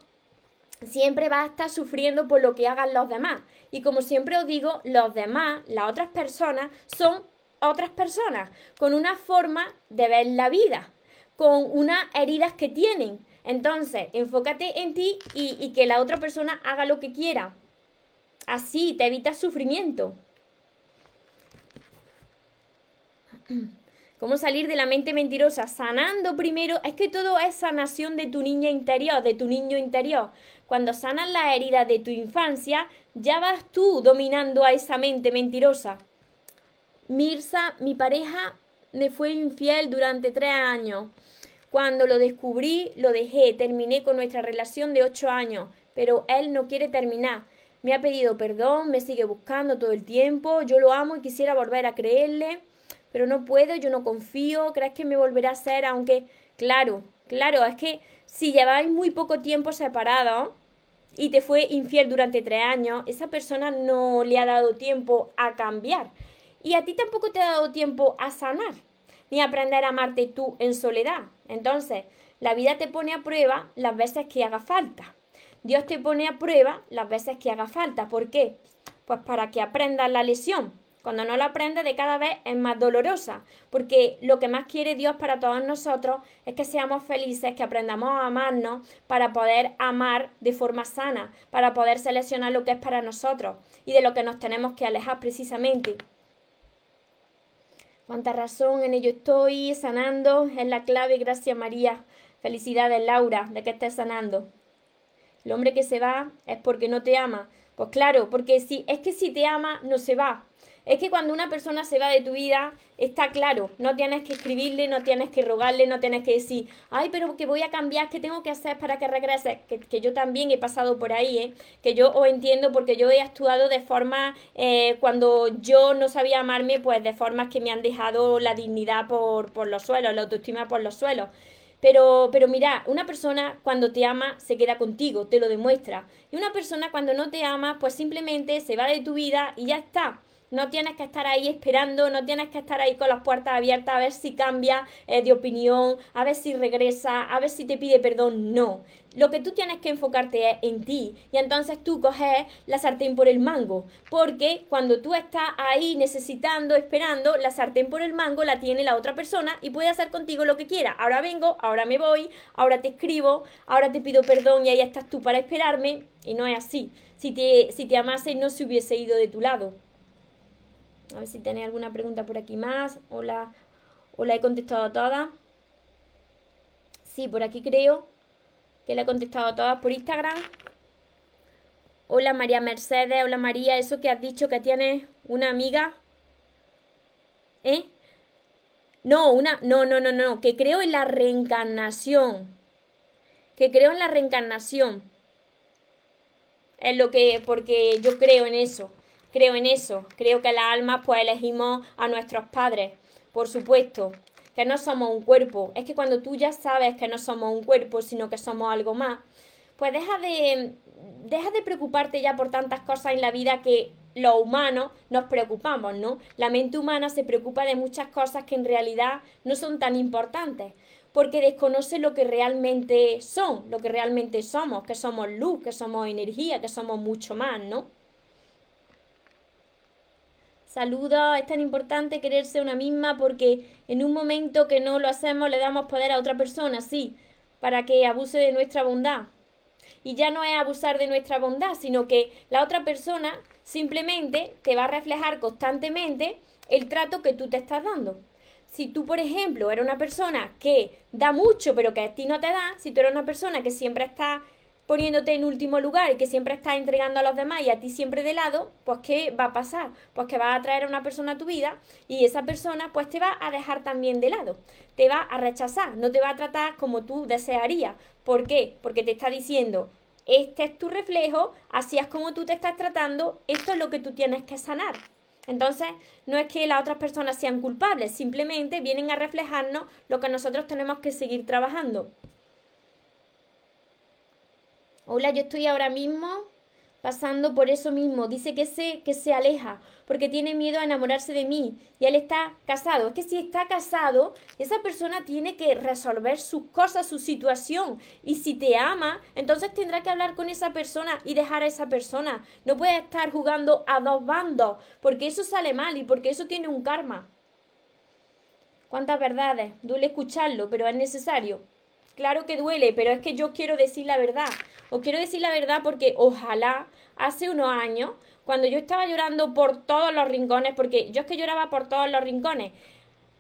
siempre vas a estar sufriendo por lo que hagan los demás. Y como siempre os digo, los demás, las otras personas, son otras personas, con una forma de ver la vida, con unas heridas que tienen. Entonces, enfócate en ti y, y que la otra persona haga lo que quiera. Así te evitas sufrimiento. (clears throat) ¿Cómo salir de la mente mentirosa? Sanando primero. Es que todo es sanación de tu niña interior, de tu niño interior. Cuando sanas la herida de tu infancia, ya vas tú dominando a esa mente mentirosa. Mirza, mi pareja me fue infiel durante tres años. Cuando lo descubrí, lo dejé. Terminé con nuestra relación de ocho años, pero él no quiere terminar. Me ha pedido perdón, me sigue buscando todo el tiempo. Yo lo amo y quisiera volver a creerle, pero no puedo, yo no confío. ¿Crees que me volverá a ser? Aunque, claro, claro, es que si lleváis muy poco tiempo separados, y te fue infiel durante tres años, esa persona no le ha dado tiempo a cambiar. Y a ti tampoco te ha dado tiempo a sanar, ni a aprender a amarte tú en soledad. Entonces, la vida te pone a prueba las veces que haga falta. Dios te pone a prueba las veces que haga falta. ¿Por qué? Pues para que aprendas la lesión, cuando no la aprendes de cada vez es más dolorosa, porque lo que más quiere Dios para todos nosotros es que seamos felices, que aprendamos a amarnos para poder amar de forma sana, para poder seleccionar lo que es para nosotros y de lo que nos tenemos que alejar precisamente. Cuánta razón en ello estoy sanando, es la clave, gracias María. Felicidades Laura, de que estés sanando. El hombre que se va es porque no te ama. Pues claro, porque si es que si te ama no se va, es que cuando una persona se va de tu vida, está claro, no tienes que escribirle, no tienes que rogarle, no tienes que decir, ay, pero que voy a cambiar, ¿qué tengo que hacer para que regrese? Que, yo también he pasado por ahí, ¿eh? que yo os entiendo porque yo he actuado de forma, eh, cuando yo no sabía amarme, pues de formas que me han dejado la dignidad por, por los suelos, la autoestima por los suelos. Pero, pero mira, una persona cuando te ama se queda contigo, te lo demuestra. Y una persona cuando no te ama, pues simplemente se va de tu vida y ya está. No tienes que estar ahí esperando, no tienes que estar ahí con las puertas abiertas a ver si cambia eh, de opinión, a ver si regresa, a ver si te pide perdón. No. Lo que tú tienes que enfocarte es en ti. Y entonces tú coges la sartén por el mango. Porque cuando tú estás ahí necesitando, esperando, la sartén por el mango la tiene la otra persona y puede hacer contigo lo que quiera. Ahora vengo, ahora me voy, ahora te escribo, ahora te pido perdón y ahí estás tú para esperarme. Y no es así. Si te, si te amase no se hubiese ido de tu lado. A ver si tenéis alguna pregunta por aquí más. O la, he contestado todas. Sí, por aquí creo que la he contestado todas por Instagram. Hola María Mercedes, hola María, eso que has dicho que tienes una amiga. ¿Eh? No, una, no, no, no, no, que creo en la reencarnación. Que creo en la reencarnación. Es lo que, porque yo creo en eso. Creo en eso. Creo que las almas pues elegimos a nuestros padres, por supuesto. Que no somos un cuerpo. Es que cuando tú ya sabes que no somos un cuerpo, sino que somos algo más, pues deja de, deja de preocuparte ya por tantas cosas en la vida que los humanos nos preocupamos, ¿no? La mente humana se preocupa de muchas cosas que en realidad no son tan importantes, porque desconoce lo que realmente son, lo que realmente somos, que somos luz, que somos energía, que somos mucho más, ¿no? Saludos, es tan importante quererse una misma porque en un momento que no lo hacemos le damos poder a otra persona, sí, para que abuse de nuestra bondad. Y ya no es abusar de nuestra bondad, sino que la otra persona simplemente te va a reflejar constantemente el trato que tú te estás dando. Si tú, por ejemplo, eres una persona que da mucho pero que a ti no te da, si tú eres una persona que siempre está poniéndote en último lugar y que siempre estás entregando a los demás y a ti siempre de lado, pues ¿qué va a pasar? Pues que va a traer a una persona a tu vida y esa persona pues te va a dejar también de lado, te va a rechazar, no te va a tratar como tú desearías. ¿Por qué? Porque te está diciendo, este es tu reflejo, así es como tú te estás tratando, esto es lo que tú tienes que sanar. Entonces, no es que las otras personas sean culpables, simplemente vienen a reflejarnos lo que nosotros tenemos que seguir trabajando. Hola, yo estoy ahora mismo pasando por eso mismo. Dice que se, que se aleja porque tiene miedo a enamorarse de mí y él está casado. Es que si está casado, esa persona tiene que resolver sus cosas, su situación. Y si te ama, entonces tendrá que hablar con esa persona y dejar a esa persona. No puede estar jugando a dos bandos porque eso sale mal y porque eso tiene un karma. ¿Cuántas verdades? Duele escucharlo, pero es necesario. Claro que duele, pero es que yo quiero decir la verdad. Os quiero decir la verdad porque ojalá hace unos años, cuando yo estaba llorando por todos los rincones, porque yo es que lloraba por todos los rincones,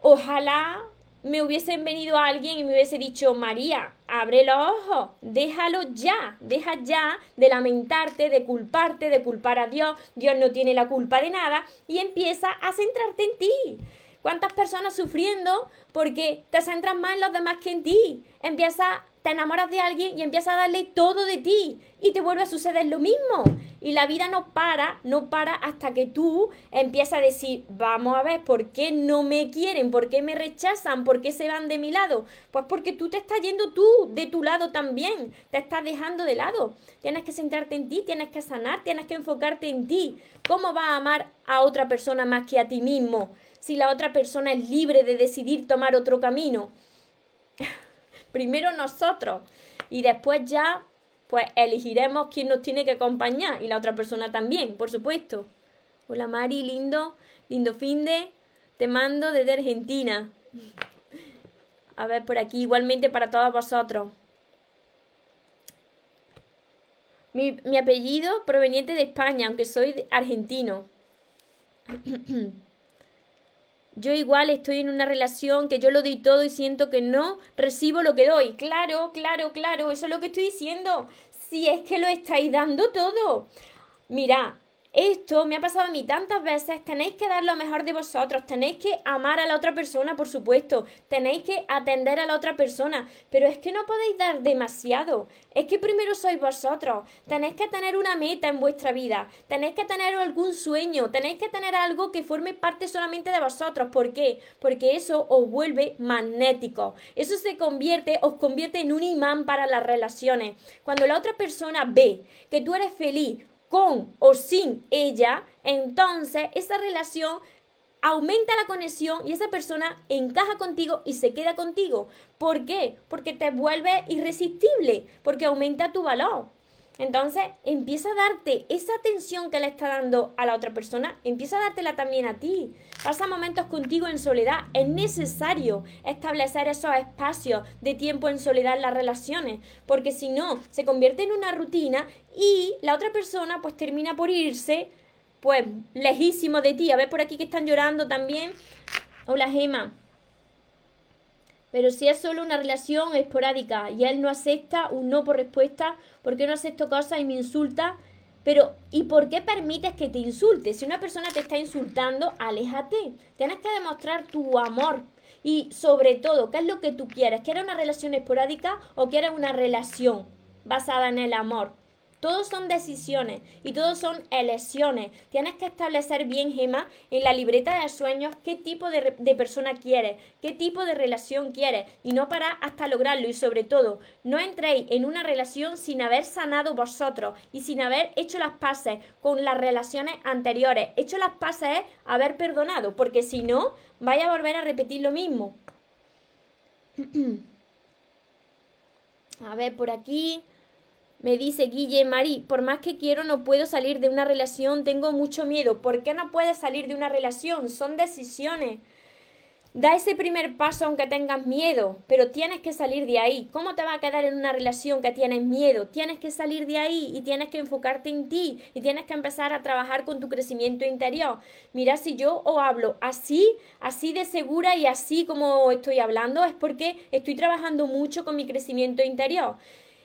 ojalá me hubiesen venido alguien y me hubiese dicho, María, abre los ojos, déjalo ya, deja ya de lamentarte, de culparte, de culpar a Dios, Dios no tiene la culpa de nada, y empieza a centrarte en ti. ¿Cuántas personas sufriendo porque te centras más en los demás que en ti? Empieza, te enamoras de alguien y empiezas a darle todo de ti y te vuelve a suceder lo mismo. Y la vida no para, no para hasta que tú empiezas a decir, vamos a ver, ¿por qué no me quieren? ¿Por qué me rechazan? ¿Por qué se van de mi lado? Pues porque tú te estás yendo tú de tu lado también, te estás dejando de lado. Tienes que centrarte en ti, tienes que sanar, tienes que enfocarte en ti. ¿Cómo vas a amar a otra persona más que a ti mismo? si la otra persona es libre de decidir tomar otro camino. Primero nosotros y después ya pues elegiremos quién nos tiene que acompañar y la otra persona también, por supuesto. Hola Mari, lindo, lindo fin de, te mando desde Argentina. A ver por aquí, igualmente para todos vosotros. Mi, mi apellido proveniente de España, aunque soy argentino. (clears throat) yo igual estoy en una relación que yo lo doy todo y siento que no recibo lo que doy. Claro, claro, claro, eso es lo que estoy diciendo. Si es que lo estáis dando todo. Mira, esto me ha pasado a mí tantas veces, tenéis que dar lo mejor de vosotros, tenéis que amar a la otra persona, por supuesto, tenéis que atender a la otra persona, pero es que no podéis dar demasiado, es que primero sois vosotros, tenéis que tener una meta en vuestra vida, tenéis que tener algún sueño, tenéis que tener algo que forme parte solamente de vosotros, ¿por qué? Porque eso os vuelve magnético, eso se convierte, os convierte en un imán para las relaciones. Cuando la otra persona ve que tú eres feliz, con o sin ella, entonces esa relación aumenta la conexión y esa persona encaja contigo y se queda contigo. ¿Por qué? Porque te vuelve irresistible, porque aumenta tu valor. Entonces empieza a darte esa atención que le está dando a la otra persona, empieza a dártela también a ti. Pasa momentos contigo en soledad. Es necesario establecer esos espacios de tiempo en soledad en las relaciones, porque si no, se convierte en una rutina y la otra persona pues termina por irse pues lejísimo de ti. A ver por aquí que están llorando también. Hola Gema. Pero si es solo una relación esporádica y él no acepta un no por respuesta, ¿por qué no acepto cosas y me insulta? Pero, ¿y por qué permites que te insulte? Si una persona te está insultando, aléjate. Tienes que demostrar tu amor. Y sobre todo, ¿qué es lo que tú quieres? ¿Quieres una relación esporádica o quieres una relación basada en el amor? Todos son decisiones y todos son elecciones. Tienes que establecer bien, Gema, en la libreta de sueños qué tipo de, de, persona quieres, qué tipo de relación quieres y no para hasta lograrlo. Y sobre todo, no entréis en una relación sin haber sanado vosotros y sin haber hecho las paces con las relaciones anteriores. Hecho las paces es haber perdonado, porque si no, vaya a volver a repetir lo mismo. (clears throat) a ver, por aquí. Me dice Guille, Mari, por más que quiero no puedo salir de una relación, tengo mucho miedo. ¿Por qué no puedes salir de una relación? Son decisiones. Da ese primer paso aunque tengas miedo, pero tienes que salir de ahí. ¿Cómo te va a quedar en una relación que tienes miedo? Tienes que salir de ahí y tienes que enfocarte en ti y tienes que empezar a trabajar con tu crecimiento interior. Mira, si yo os hablo así, así de segura y así como estoy hablando, es porque estoy trabajando mucho con mi crecimiento interior.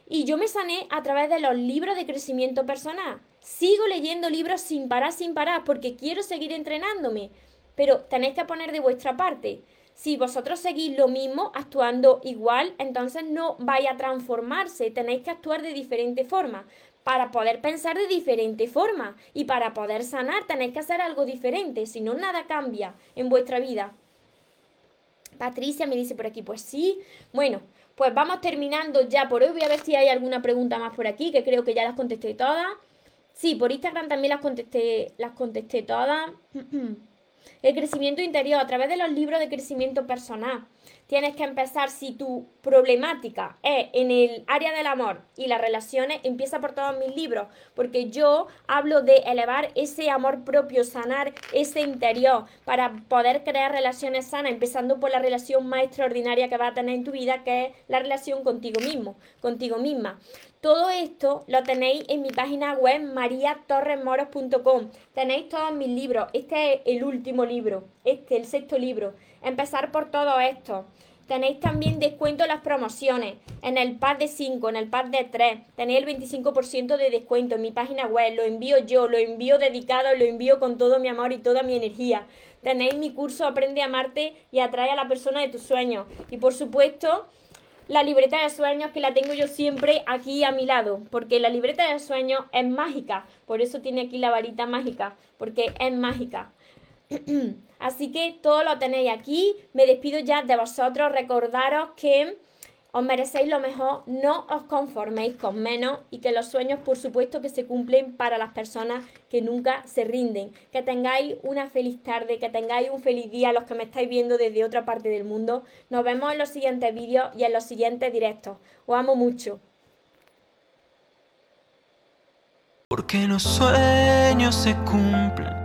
Y yo me sané a través de los libros de crecimiento personal. Sigo leyendo libros sin parar, sin parar, porque quiero seguir entrenándome. Pero tenéis que poner de vuestra parte. Si vosotros seguís lo mismo, actuando igual, entonces no vaya a transformarse. Tenéis que actuar de diferente forma. Para poder pensar de diferente forma y para poder sanar tenéis que hacer algo diferente. Si no, nada cambia en vuestra vida. Patricia me dice por aquí, pues sí. Bueno, pues vamos terminando ya por hoy. Voy a ver si hay alguna pregunta más por aquí, que creo que ya las contesté todas. Sí, por Instagram también las contesté, las contesté todas. (clears throat) El crecimiento interior a través de los libros de crecimiento personal. Tienes que empezar, si tu problemática es en el área del amor y las relaciones, empieza por todos mis libros, porque yo hablo de elevar ese amor propio, sanar ese interior para poder crear relaciones sanas, empezando por la relación más extraordinaria que vas a tener en tu vida, que es la relación contigo mismo, contigo misma. Todo esto lo tenéis en mi página web mariatorresmoros.com. Tenéis todos mis libros. Este es el último libro, este, el sexto libro. Empezar por todo esto. Tenéis también descuento en las promociones, en el pack de 5, en el pack de 3. Tenéis el 25% de descuento en mi página web. Lo envío yo, lo envío dedicado, lo envío con todo mi amor y toda mi energía. Tenéis mi curso Aprende a amarte y atrae a la persona de tus sueños. Y por supuesto, la libreta de sueños que la tengo yo siempre aquí a mi lado, porque la libreta de sueños es mágica. Por eso tiene aquí la varita mágica, porque es mágica. (clears throat) Así que todo lo tenéis aquí. Me despido ya de vosotros. Recordaros que os merecéis lo mejor, no os conforméis con menos y que los sueños, por supuesto, que se cumplen para las personas que nunca se rinden. Que tengáis una feliz tarde, que tengáis un feliz día los que me estáis viendo desde otra parte del mundo. Nos vemos en los siguientes vídeos y en los siguientes directos. Os amo mucho. Porque los sueños se cumplen